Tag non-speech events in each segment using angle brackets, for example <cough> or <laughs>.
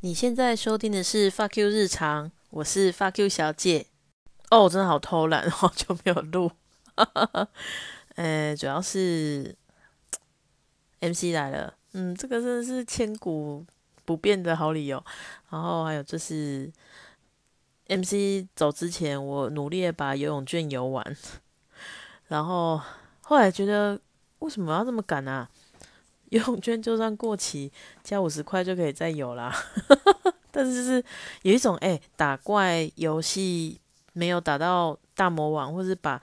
你现在收听的是 Fuck You 日常，我是 Fuck You 小姐。哦，我真的好偷懒，<laughs> 好久没有录。<laughs> 呃，主要是 MC 来了，嗯，这个真的是千古不变的好理由。然后还有就是 MC 走之前，我努力的把游泳券游完。然后后来觉得，为什么要这么赶啊？游泳券就算过期，加五十块就可以再游啦。<laughs> 但是是有一种哎，打怪游戏没有打到大魔王，或是把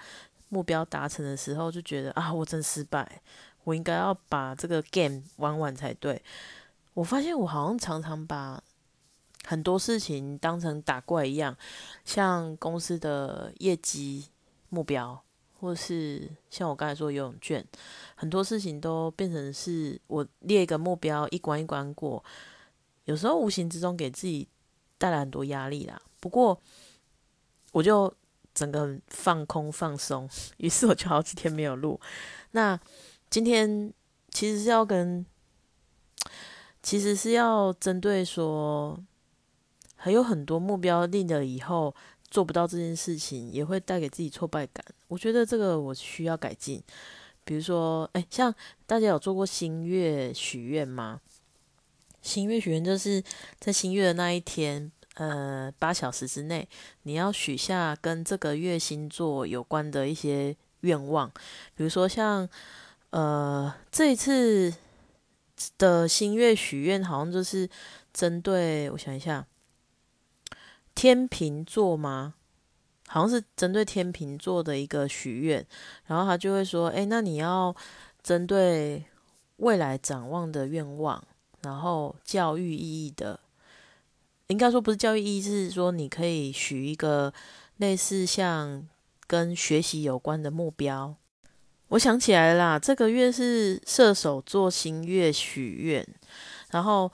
目标达成的时候，就觉得啊，我真失败，我应该要把这个 game 玩完才对。我发现我好像常常把很多事情当成打怪一样，像公司的业绩目标。或是像我刚才说游泳券，很多事情都变成是我列一个目标，一关一关过，有时候无形之中给自己带来很多压力啦。不过我就整个放空放松，于是我就好几天没有录。那今天其实是要跟，其实是要针对说，还有很多目标定了以后。做不到这件事情，也会带给自己挫败感。我觉得这个我需要改进。比如说，哎，像大家有做过新月许愿吗？新月许愿就是在新月的那一天，呃，八小时之内，你要许下跟这个月星座有关的一些愿望。比如说，像呃，这一次的新月许愿，好像就是针对我想一下。天秤座吗？好像是针对天秤座的一个许愿，然后他就会说：“哎，那你要针对未来展望的愿望，然后教育意义的，应该说不是教育意义，是说你可以许一个类似像跟学习有关的目标。”我想起来啦，这个月是射手座新月许愿，然后。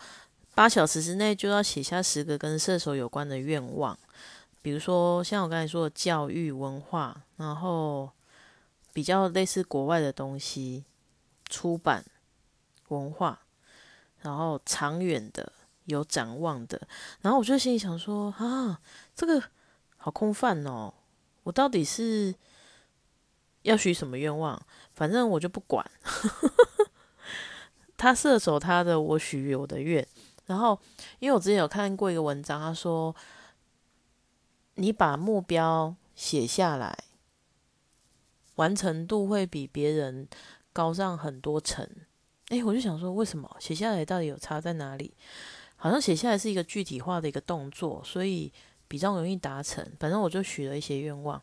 八小时之内就要写下十个跟射手有关的愿望，比如说像我刚才说的教育文化，然后比较类似国外的东西，出版文化，然后长远的有展望的，然后我就心里想说啊，这个好空泛哦，我到底是要许什么愿望？反正我就不管，<laughs> 他射手他的，我许我的愿。然后，因为我之前有看过一个文章，他说，你把目标写下来，完成度会比别人高上很多层。哎，我就想说，为什么写下来到底有差在哪里？好像写下来是一个具体化的一个动作，所以比较容易达成。反正我就许了一些愿望。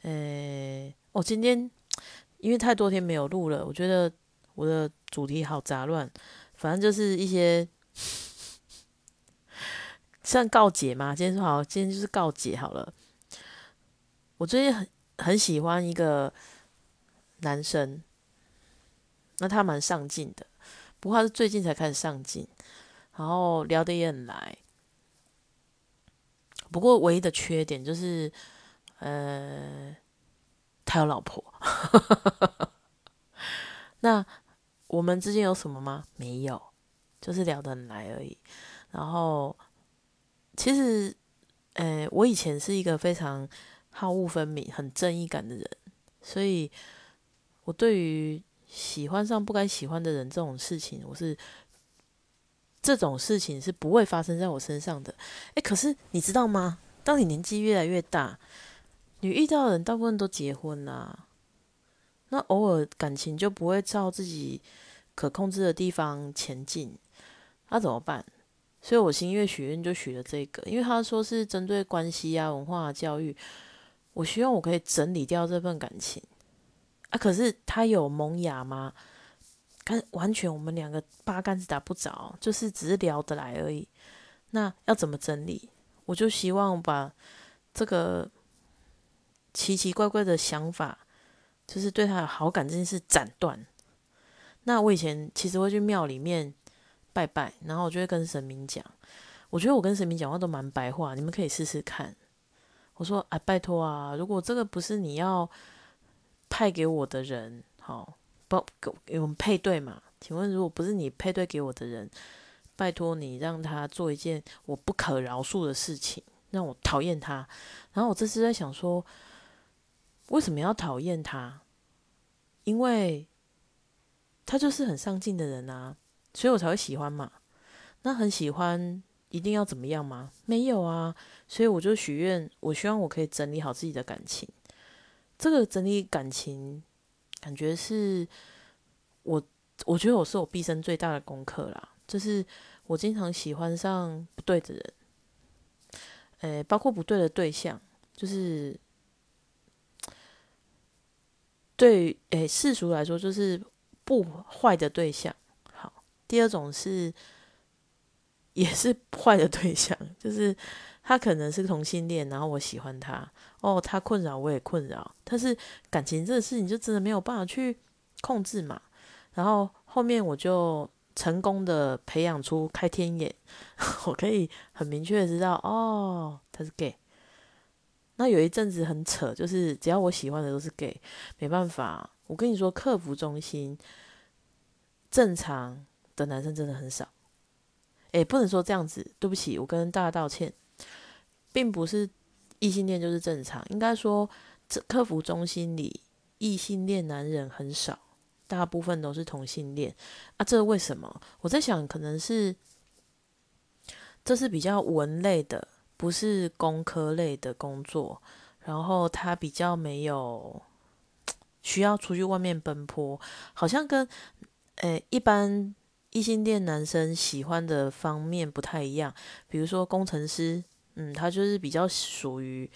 呃，我今天因为太多天没有录了，我觉得我的主题好杂乱。反正就是一些。<laughs> 算告解吗？今天说好，今天就是告解好了。我最近很很喜欢一个男生，那他蛮上进的，不过他是最近才开始上进，然后聊得也很来。不过唯一的缺点就是，呃，他有老婆。<laughs> 那我们之间有什么吗？没有。就是聊得很来而已，然后其实，呃，我以前是一个非常好恶分明、很正义感的人，所以我对于喜欢上不该喜欢的人这种事情，我是这种事情是不会发生在我身上的。哎，可是你知道吗？当你年纪越来越大，你遇到的人大部分都结婚啦，那偶尔感情就不会照自己可控制的地方前进。那怎么办？所以我新月许愿就许了这个，因为他说是针对关系啊、文化、教育，我希望我可以整理掉这份感情啊。可是他有萌芽吗？看完全我们两个八竿子打不着，就是只是聊得来而已。那要怎么整理？我就希望把这个奇奇怪怪的想法，就是对他有好感这件事斩断。那我以前其实会去庙里面。拜拜，然后我就会跟神明讲，我觉得我跟神明讲话都蛮白话，你们可以试试看。我说啊，拜托啊，如果这个不是你要派给我的人，好，不给我们配对嘛？请问如果不是你配对给我的人，拜托你让他做一件我不可饶恕的事情，让我讨厌他。然后我这次在想说，为什么要讨厌他？因为他就是很上进的人啊，所以我才会喜欢嘛。那很喜欢一定要怎么样吗？没有啊，所以我就许愿，我希望我可以整理好自己的感情。这个整理感情，感觉是我，我觉得我是我毕生最大的功课啦。就是我经常喜欢上不对的人，诶，包括不对的对象，就是对，诶，世俗来说就是不坏的对象。第二种是也是坏的对象，就是他可能是同性恋，然后我喜欢他，哦，他困扰我也困扰，但是感情这个事情就真的没有办法去控制嘛。然后后面我就。成功的培养出开天眼，<laughs> 我可以很明确的知道，哦，他是 gay。那有一阵子很扯，就是只要我喜欢的都是 gay，没办法。我跟你说，客服中心正常的男生真的很少。诶，不能说这样子，对不起，我跟大家道歉，并不是异性恋就是正常，应该说这客服中心里异性恋男人很少。大部分都是同性恋啊，这为什么？我在想，可能是这是比较文类的，不是工科类的工作，然后他比较没有需要出去外面奔波，好像跟诶一般异性恋男生喜欢的方面不太一样。比如说工程师，嗯，他就是比较属于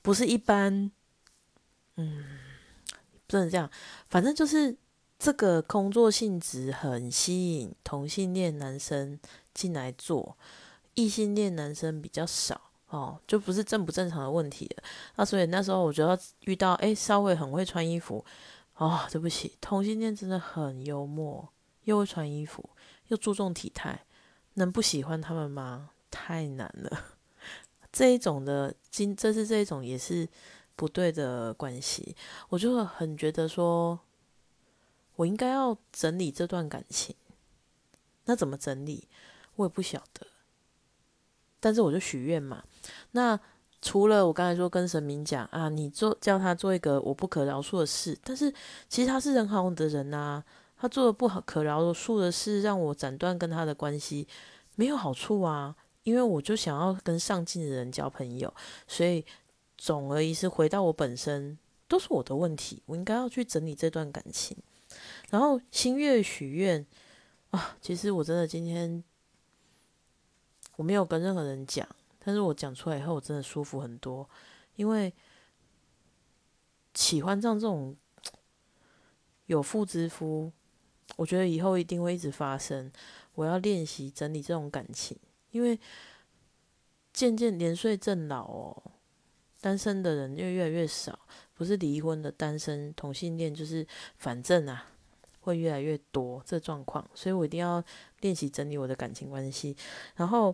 不是一般，嗯。不能这样，反正就是这个工作性质很吸引同性恋男生进来做，异性恋男生比较少哦，就不是正不正常的问题了。那所以那时候我就要遇到，哎，稍微很会穿衣服哦，对不起，同性恋真的很幽默，又会穿衣服，又注重体态，能不喜欢他们吗？太难了。<laughs> 这一种的，今这是这一种也是。不对的关系，我就很觉得说，我应该要整理这段感情。那怎么整理，我也不晓得。但是我就许愿嘛。那除了我刚才说跟神明讲啊，你做叫他做一个我不可饶恕的事，但是其实他是很好的人呐，他做的不好可饶恕的事，让我斩断跟他的关系，没有好处啊。因为我就想要跟上进的人交朋友，所以。总而言之，回到我本身，都是我的问题，我应该要去整理这段感情。然后星月许愿啊，其实我真的今天我没有跟任何人讲，但是我讲出来以后，我真的舒服很多，因为喜欢上这种 <tsk> 有妇之夫，我觉得以后一定会一直发生。我要练习整理这种感情，因为渐渐年岁正老哦。单身的人又越来越少，不是离婚的单身同性恋，就是反正啊，会越来越多这状况，所以我一定要练习整理我的感情关系。然后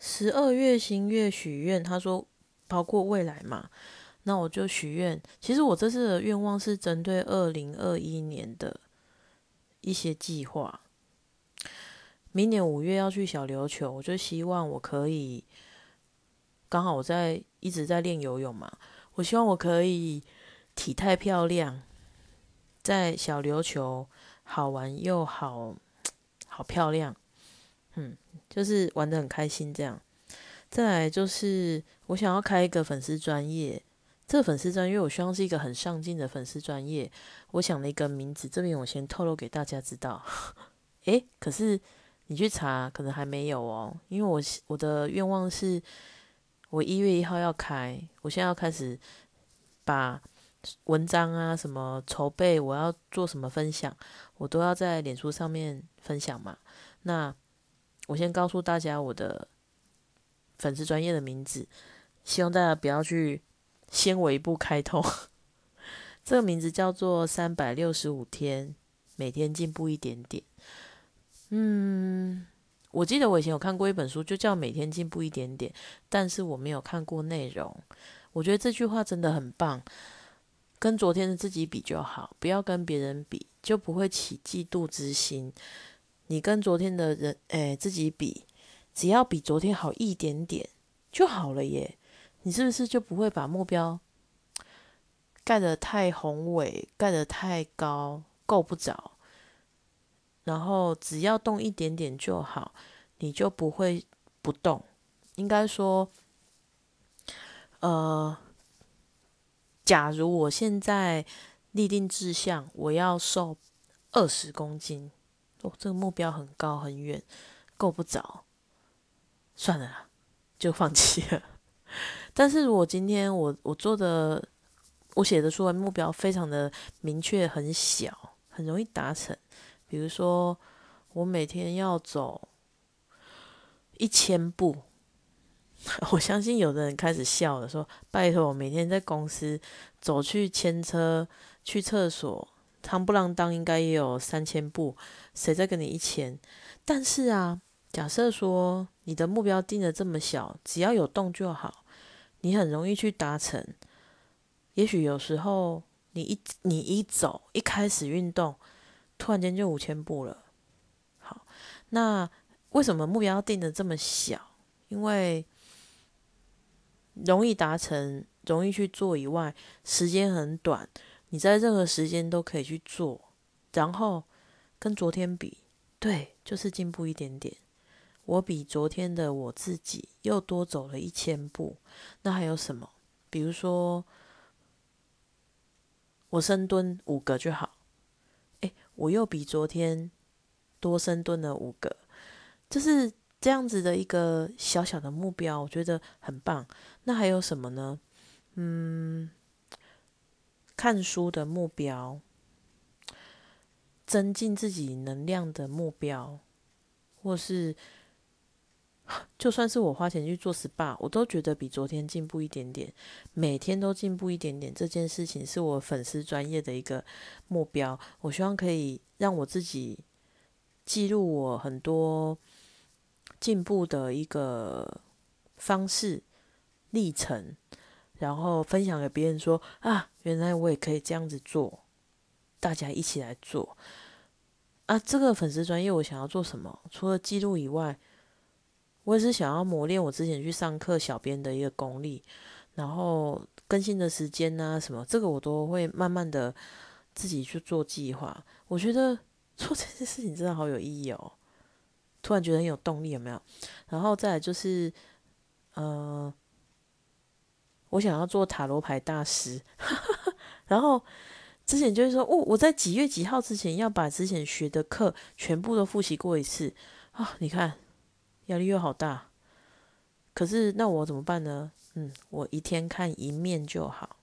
十二月新月许愿，他说包括未来嘛，那我就许愿。其实我这次的愿望是针对二零二一年的一些计划。明年五月要去小琉球，我就希望我可以。刚好我在一直在练游泳嘛，我希望我可以体态漂亮，在小琉球好玩又好好漂亮，嗯，就是玩的很开心这样。再来就是我想要开一个粉丝专业，这个粉丝专因为我希望是一个很上进的粉丝专业。我想了一个名字，这边我先透露给大家知道。诶，可是你去查可能还没有哦，因为我我的愿望是。我一月一号要开，我现在要开始把文章啊什么筹备，我要做什么分享，我都要在脸书上面分享嘛。那我先告诉大家我的粉丝专业的名字，希望大家不要去先我一步开通。<laughs> 这个名字叫做三百六十五天，每天进步一点点。嗯。我记得我以前有看过一本书，就叫《每天进步一点点》，但是我没有看过内容。我觉得这句话真的很棒，跟昨天的自己比就好，不要跟别人比，就不会起嫉妒之心。你跟昨天的人，哎，自己比，只要比昨天好一点点就好了耶。你是不是就不会把目标盖得太宏伟，盖得太高，够不着？然后只要动一点点就好，你就不会不动。应该说，呃，假如我现在立定志向，我要瘦二十公斤，哦，这个目标很高很远，够不着，算了，就放弃了。但是如果今天我我做的，我写的出来目标非常的明确，很小，很容易达成。比如说，我每天要走一千步，<laughs> 我相信有的人开始笑了，说：“拜托，我每天在公司走去牵车、去厕所，汤不啷当应该也有三千步，谁在跟你一千？”但是啊，假设说你的目标定的这么小，只要有动就好，你很容易去达成。也许有时候你一你一走，一开始运动。突然间就五千步了，好，那为什么目标定的这么小？因为容易达成、容易去做以外，时间很短，你在任何时间都可以去做。然后跟昨天比，对，就是进步一点点。我比昨天的我自己又多走了一千步。那还有什么？比如说我深蹲五个就好。我又比昨天多深蹲了五个，就是这样子的一个小小的目标，我觉得很棒。那还有什么呢？嗯，看书的目标，增进自己能量的目标，或是。就算是我花钱去做 SPA，我都觉得比昨天进步一点点，每天都进步一点点。这件事情是我粉丝专业的一个目标，我希望可以让我自己记录我很多进步的一个方式历程，然后分享给别人说啊，原来我也可以这样子做，大家一起来做啊。这个粉丝专业我想要做什么？除了记录以外。我也是想要磨练我之前去上课小编的一个功力，然后更新的时间啊什么，这个我都会慢慢的自己去做计划。我觉得做这些事情真的好有意义哦，突然觉得很有动力，有没有？然后再来就是，呃，我想要做塔罗牌大师，<laughs> 然后之前就是说，哦，我在几月几号之前要把之前学的课全部都复习过一次啊，你看。压力又好大，可是那我怎么办呢？嗯，我一天看一面就好，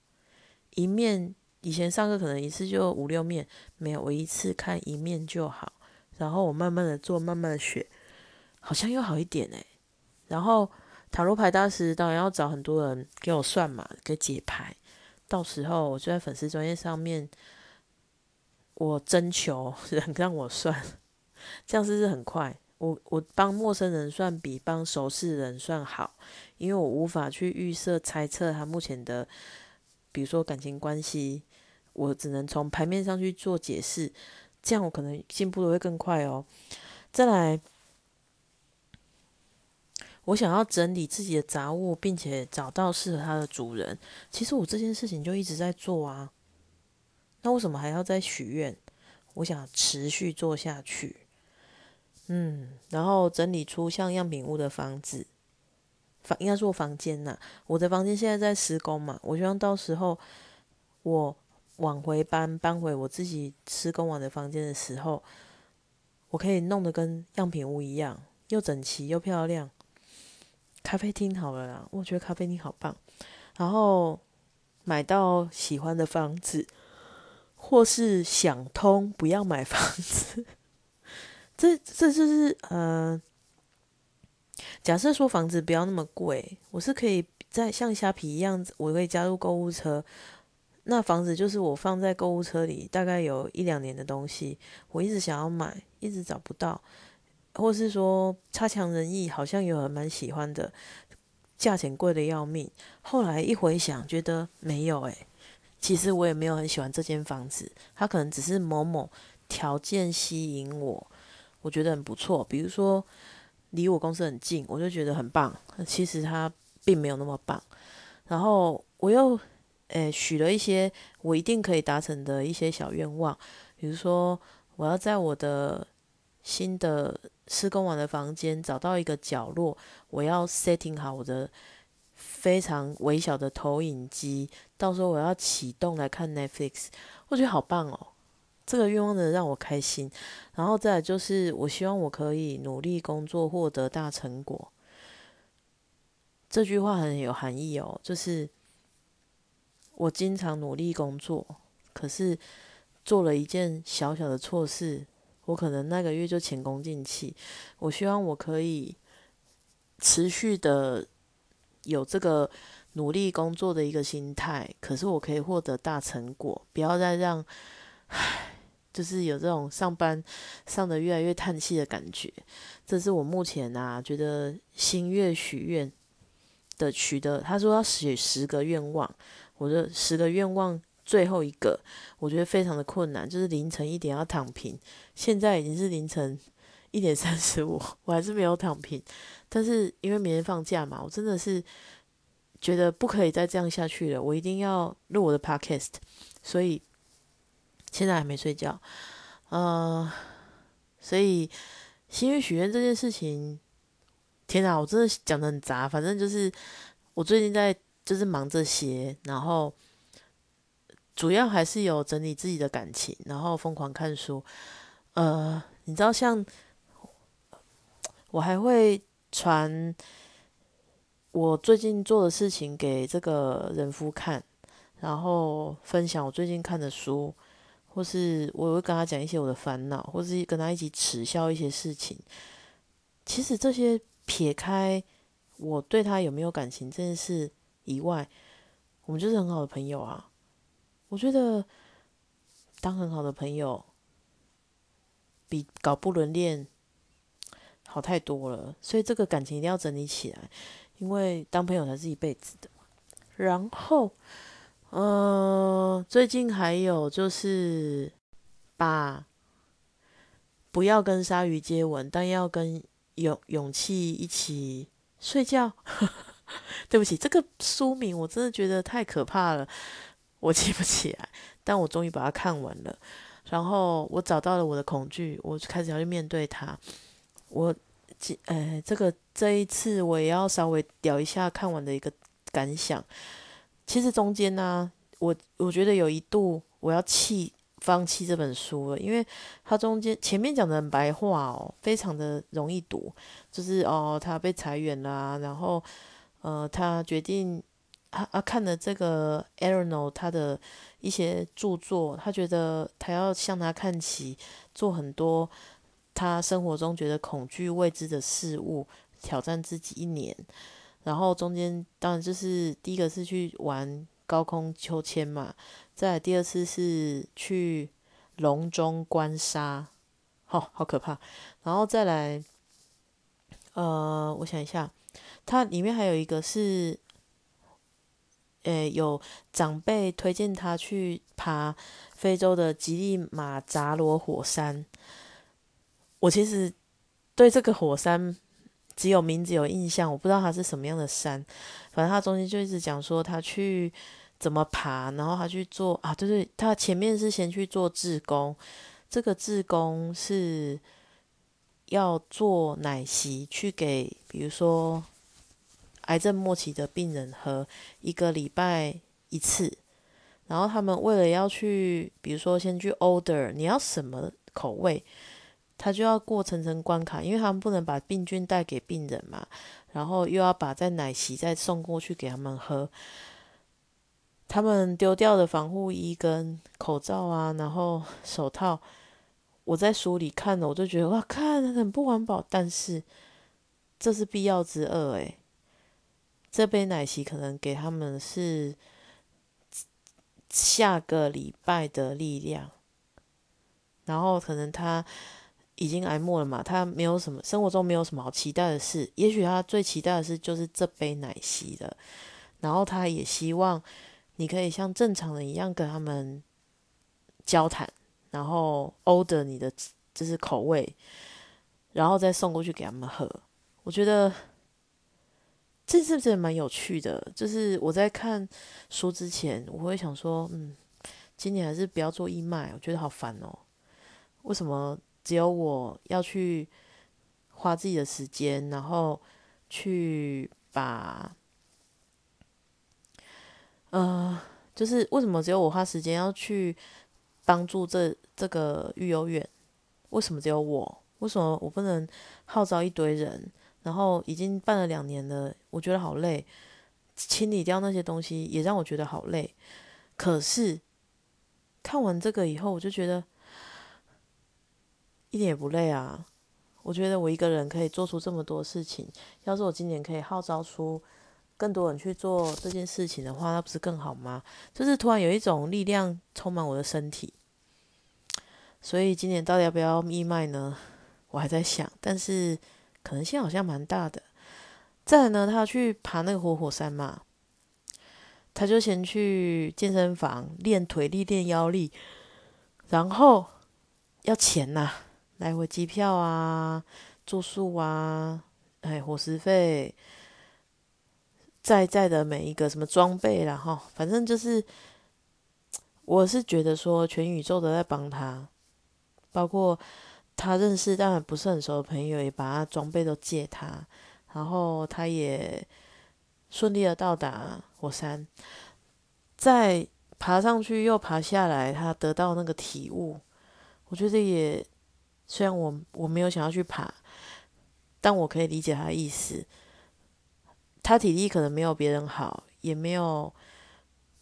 一面以前上课可能一次就五六面，没有，我一次看一面就好，然后我慢慢的做，慢慢的学，好像又好一点诶。然后塔罗牌大师当然要找很多人给我算嘛，给解牌，到时候我就在粉丝专业上面，我征求人 <laughs> 让我算，这样是不是很快？我我帮陌生人算比帮熟识人算好，因为我无法去预设猜测他目前的，比如说感情关系，我只能从牌面上去做解释，这样我可能进步的会更快哦。再来，我想要整理自己的杂物，并且找到适合它的主人。其实我这件事情就一直在做啊，那为什么还要再许愿？我想持续做下去。嗯，然后整理出像样品屋的房子，房应该说房间呐。我的房间现在在施工嘛，我希望到时候我往回搬，搬回我自己施工完的房间的时候，我可以弄得跟样品屋一样，又整齐又漂亮。咖啡厅好了啦，我觉得咖啡厅好棒。然后买到喜欢的房子，或是想通不要买房子。这这就是呃，假设说房子不要那么贵，我是可以在像虾皮一样，我可以加入购物车。那房子就是我放在购物车里，大概有一两年的东西，我一直想要买，一直找不到，或是说差强人意，好像有人蛮喜欢的，价钱贵的要命。后来一回想，觉得没有诶，其实我也没有很喜欢这间房子，它可能只是某某条件吸引我。我觉得很不错。比如说离我公司很近，我就觉得很棒。其实它并没有那么棒。然后我又诶许了一些我一定可以达成的一些小愿望，比如说我要在我的新的施工完的房间找到一个角落，我要 setting 好我的非常微小的投影机，到时候我要启动来看 Netflix，我觉得好棒哦。这个愿望的让我开心，然后再就是，我希望我可以努力工作，获得大成果。这句话很有含义哦，就是我经常努力工作，可是做了一件小小的错事，我可能那个月就前功尽弃。我希望我可以持续的有这个努力工作的一个心态，可是我可以获得大成果，不要再让。就是有这种上班上的越来越叹气的感觉，这是我目前啊觉得心月许愿的取得。他说要写十个愿望，我的十个愿望最后一个，我觉得非常的困难，就是凌晨一点要躺平。现在已经是凌晨一点三十五，<laughs> 我还是没有躺平。但是因为明天放假嘛，我真的是觉得不可以再这样下去了，我一定要录我的 podcast，所以。现在还没睡觉，呃，所以心愿许愿这件事情，天哪，我真的讲的很杂。反正就是我最近在就是忙这些，然后主要还是有整理自己的感情，然后疯狂看书。呃，你知道，像我还会传我最近做的事情给这个人夫看，然后分享我最近看的书。或是我会跟他讲一些我的烦恼，或是跟他一起耻笑一些事情。其实这些撇开我对他有没有感情这件事以外，我们就是很好的朋友啊。我觉得当很好的朋友比搞不伦恋好太多了，所以这个感情一定要整理起来，因为当朋友才是一辈子的。然后。嗯，最近还有就是把不要跟鲨鱼接吻，但要跟勇勇气一起睡觉。<laughs> 对不起，这个书名我真的觉得太可怕了，我记不起来。但我终于把它看完了，然后我找到了我的恐惧，我开始要去面对它。我记，呃，这个这一次我也要稍微聊一下看完的一个感想。其实中间呢，我我觉得有一度我要弃放弃这本书了，因为它中间前面讲的很白话哦，非常的容易读，就是哦他被裁员啦，然后呃他决定他啊看了这个 a r o n o 他的一些著作，他觉得他要向他看齐，做很多他生活中觉得恐惧未知的事物，挑战自己一年。然后中间当然就是第一个是去玩高空秋千嘛，再第二次是去笼中观沙，好好可怕。然后再来，呃，我想一下，它里面还有一个是，诶，有长辈推荐他去爬非洲的吉利马扎罗火山。我其实对这个火山。只有名字有印象，我不知道它是什么样的山。反正他中间就一直讲说他去怎么爬，然后他去做啊，对对，他前面是先去做志工，这个志工是要做奶昔去给，比如说癌症末期的病人喝，一个礼拜一次。然后他们为了要去，比如说先去 order，你要什么口味？他就要过层层关卡，因为他们不能把病菌带给病人嘛，然后又要把在奶昔再送过去给他们喝。他们丢掉的防护衣跟口罩啊，然后手套，我在书里看了，我就觉得哇，看很不环保，但是这是必要之恶诶。这杯奶昔可能给他们是下个礼拜的力量，然后可能他。已经挨末了嘛？他没有什么生活中没有什么好期待的事，也许他最期待的是就是这杯奶昔了。然后他也希望你可以像正常人一样跟他们交谈，然后 order 你的就是口味。然后再送过去给他们喝。我觉得这是不是蛮有趣的？就是我在看书之前，我会想说，嗯，今年还是不要做义卖，我觉得好烦哦。为什么只有我要去花自己的时间，然后去把，呃，就是为什么只有我花时间要去帮助这这个育幼院？为什么只有我？为什么我不能号召一堆人？然后已经办了两年了，我觉得好累，清理掉那些东西也让我觉得好累。可是看完这个以后，我就觉得一点也不累啊！我觉得我一个人可以做出这么多事情。要是我今年可以号召出更多人去做这件事情的话，那不是更好吗？就是突然有一种力量充满我的身体。所以今年到底要不要义卖呢？我还在想，但是。可能性好像蛮大的。再呢，他要去爬那个活火山嘛，他就先去健身房练腿力、练腰力，然后要钱呐，来回机票啊、住宿啊、哎伙食费，在在的每一个什么装备然后反正就是，我是觉得说全宇宙都在帮他，包括。他认识当然不是很熟的朋友，也把他装备都借他，然后他也顺利的到达火山，再爬上去又爬下来，他得到那个体悟，我觉得也虽然我我没有想要去爬，但我可以理解他的意思。他体力可能没有别人好，也没有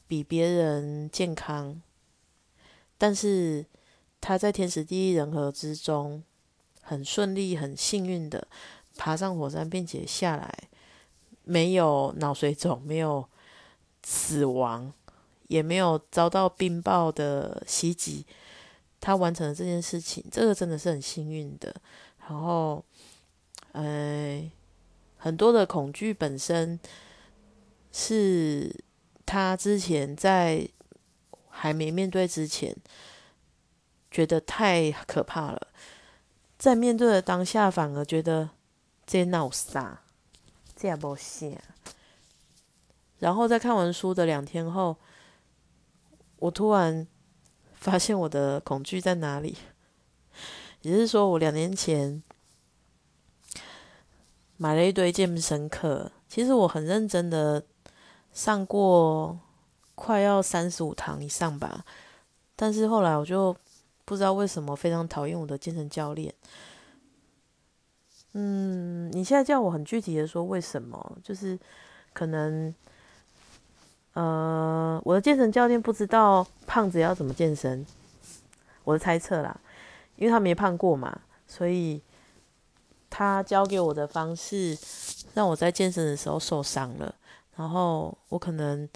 比别人健康，但是。他在天时地利人和之中，很顺利、很幸运的爬上火山，并且下来，没有脑水肿，没有死亡，也没有遭到冰雹的袭击。他完成了这件事情，这个真的是很幸运的。然后，呃，很多的恐惧本身是他之前在还没面对之前。觉得太可怕了，在面对的当下，反而觉得这闹啥，这也不行。然后在看完书的两天后，我突然发现我的恐惧在哪里。也就是说，我两年前买了一堆健身课，其实我很认真的上过快要三十五堂以上吧，但是后来我就。不知道为什么非常讨厌我的健身教练。嗯，你现在叫我很具体的说为什么？就是可能，呃，我的健身教练不知道胖子要怎么健身，我的猜测啦，因为他没胖过嘛，所以他教给我的方式让我在健身的时候受伤了，然后我可能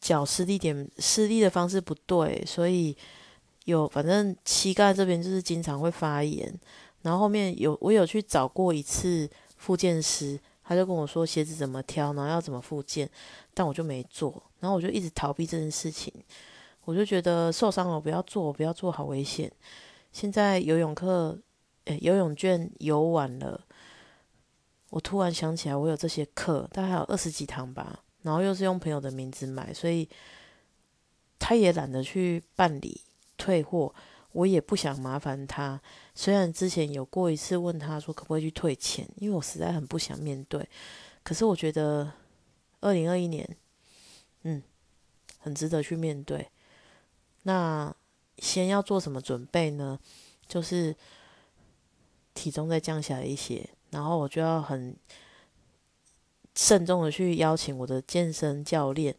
脚施力点施力的方式不对，所以。有，反正膝盖这边就是经常会发炎，然后后面有我有去找过一次复健师，他就跟我说鞋子怎么挑，然后要怎么复健，但我就没做，然后我就一直逃避这件事情，我就觉得受伤了不要做，不要做好危险。现在游泳课，诶，游泳券游完了，我突然想起来我有这些课，大概有二十几堂吧，然后又是用朋友的名字买，所以他也懒得去办理。退货，我也不想麻烦他。虽然之前有过一次问他说可不可以去退钱，因为我实在很不想面对。可是我觉得二零二一年，嗯，很值得去面对。那先要做什么准备呢？就是体重再降下来一些，然后我就要很慎重的去邀请我的健身教练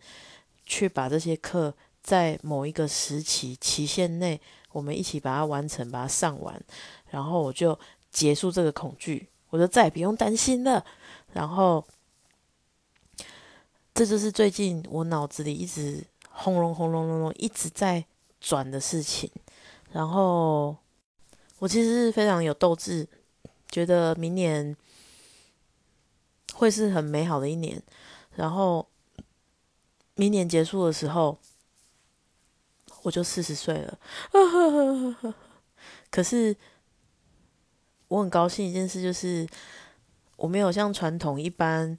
去把这些课。在某一个时期期限内，我们一起把它完成，把它上完，然后我就结束这个恐惧，我就再也不用担心了。然后，这就是最近我脑子里一直轰隆轰隆隆隆一直在转的事情。然后，我其实是非常有斗志，觉得明年会是很美好的一年。然后，明年结束的时候。我就四十岁了，<laughs> 可是我很高兴一件事就是，我没有像传统一般，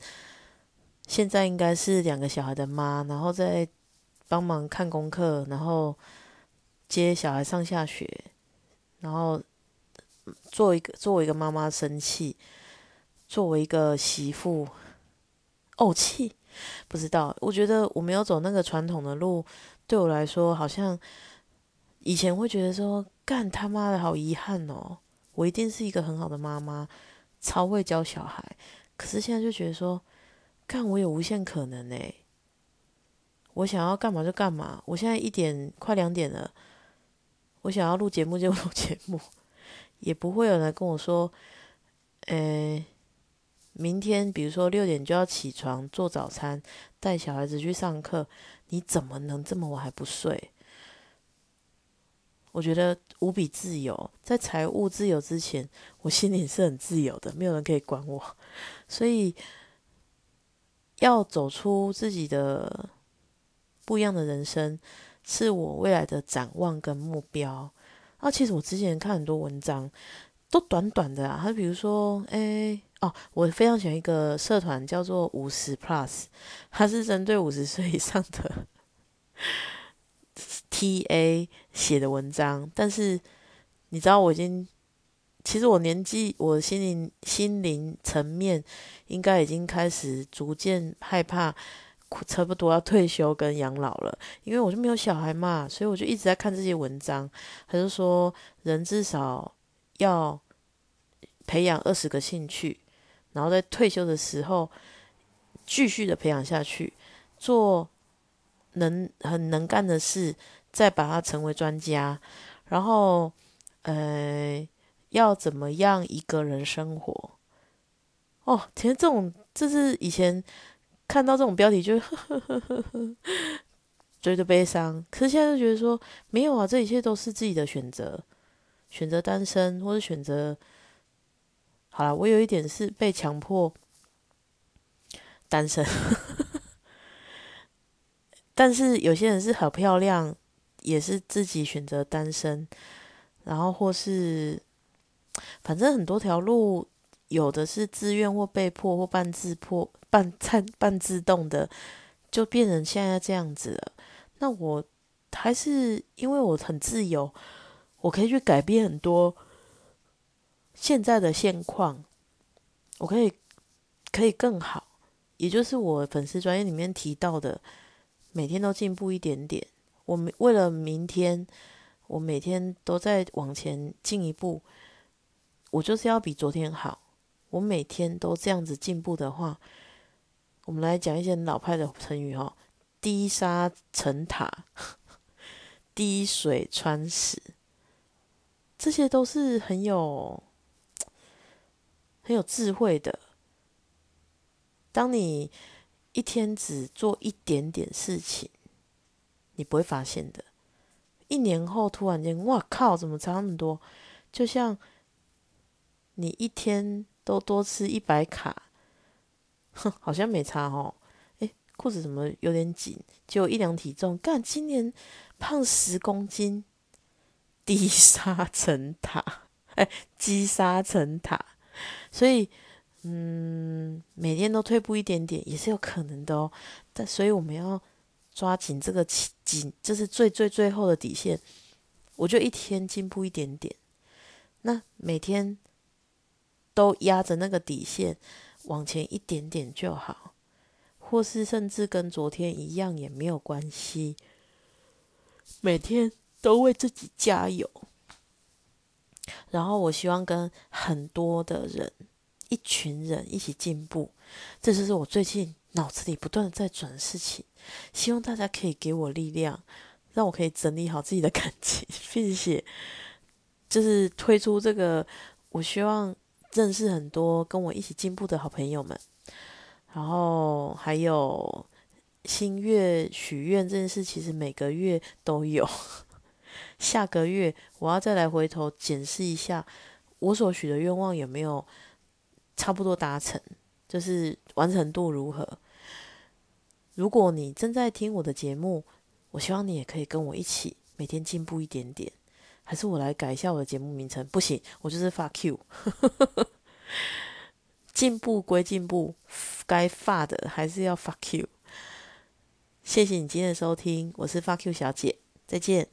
现在应该是两个小孩的妈，然后再帮忙看功课，然后接小孩上下学，然后作为一个作为一个妈妈生气，作为一个媳妇怄气，不知道。我觉得我没有走那个传统的路，对我来说，好像以前会觉得说，干他妈的好遗憾哦。我一定是一个很好的妈妈，超会教小孩。可是现在就觉得说，干我有无限可能呢。我想要干嘛就干嘛。我现在一点快两点了，我想要录节目就 <laughs> 录节目，也不会有人跟我说，呃，明天比如说六点就要起床做早餐，带小孩子去上课，你怎么能这么晚还不睡？我觉得无比自由，在财务自由之前，我心里是很自由的，没有人可以管我。<laughs> 所以，要走出自己的不一样的人生，是我未来的展望跟目标。啊，其实我之前看很多文章，都短短的啊。他比如说，哎，哦，我非常喜欢一个社团，叫做五十 Plus，它是针对五十岁以上的。<laughs> T A 写的文章，但是你知道我已经，其实我年纪，我心灵心灵层面应该已经开始逐渐害怕，差不多要退休跟养老了，因为我就没有小孩嘛，所以我就一直在看这些文章。他就说，人至少要培养二十个兴趣，然后在退休的时候继续的培养下去，做能很能干的事。再把它成为专家，然后，呃，要怎么样一个人生活？哦，其实这种，这是以前看到这种标题就，觉得悲伤。可是现在就觉得说，没有啊，这一切都是自己的选择，选择单身或者选择，好了，我有一点是被强迫单身，但是有些人是很漂亮。也是自己选择单身，然后或是，反正很多条路，有的是自愿或被迫或半自迫、半半半自动的，就变成现在这样子了。那我还是因为我很自由，我可以去改变很多现在的现况，我可以可以更好，也就是我粉丝专业里面提到的，每天都进步一点点。我们为了明天，我每天都在往前进一步。我就是要比昨天好。我每天都这样子进步的话，我们来讲一些老派的成语哈：滴沙成塔，<laughs> 滴水穿石。这些都是很有很有智慧的。当你一天只做一点点事情。你不会发现的，一年后突然间，哇靠，怎么差那么多？就像你一天都多吃一百卡，哼，好像没差哦。诶，裤子怎么有点紧？就一量体重，干，今年胖十公斤，<laughs> 积沙成塔，哎，积沙成塔。所以，嗯，每天都退步一点点也是有可能的哦。但所以我们要。抓紧这个紧，这是最最最后的底线。我就一天进步一点点，那每天都压着那个底线往前一点点就好，或是甚至跟昨天一样也没有关系。每天都为自己加油。然后我希望跟很多的人、一群人一起进步。这就是我最近脑子里不断的在转事情。希望大家可以给我力量，让我可以整理好自己的感情，并且就是推出这个。我希望认识很多跟我一起进步的好朋友们，然后还有新月许愿这件事，其实每个月都有。下个月我要再来回头检视一下，我所许的愿望有没有差不多达成，就是完成度如何。如果你正在听我的节目，我希望你也可以跟我一起每天进步一点点。还是我来改一下我的节目名称？不行，我就是 fuck you。<laughs> 进步归进步，该发的还是要 fuck you。谢谢你今天的收听，我是 fuck you 小姐，再见。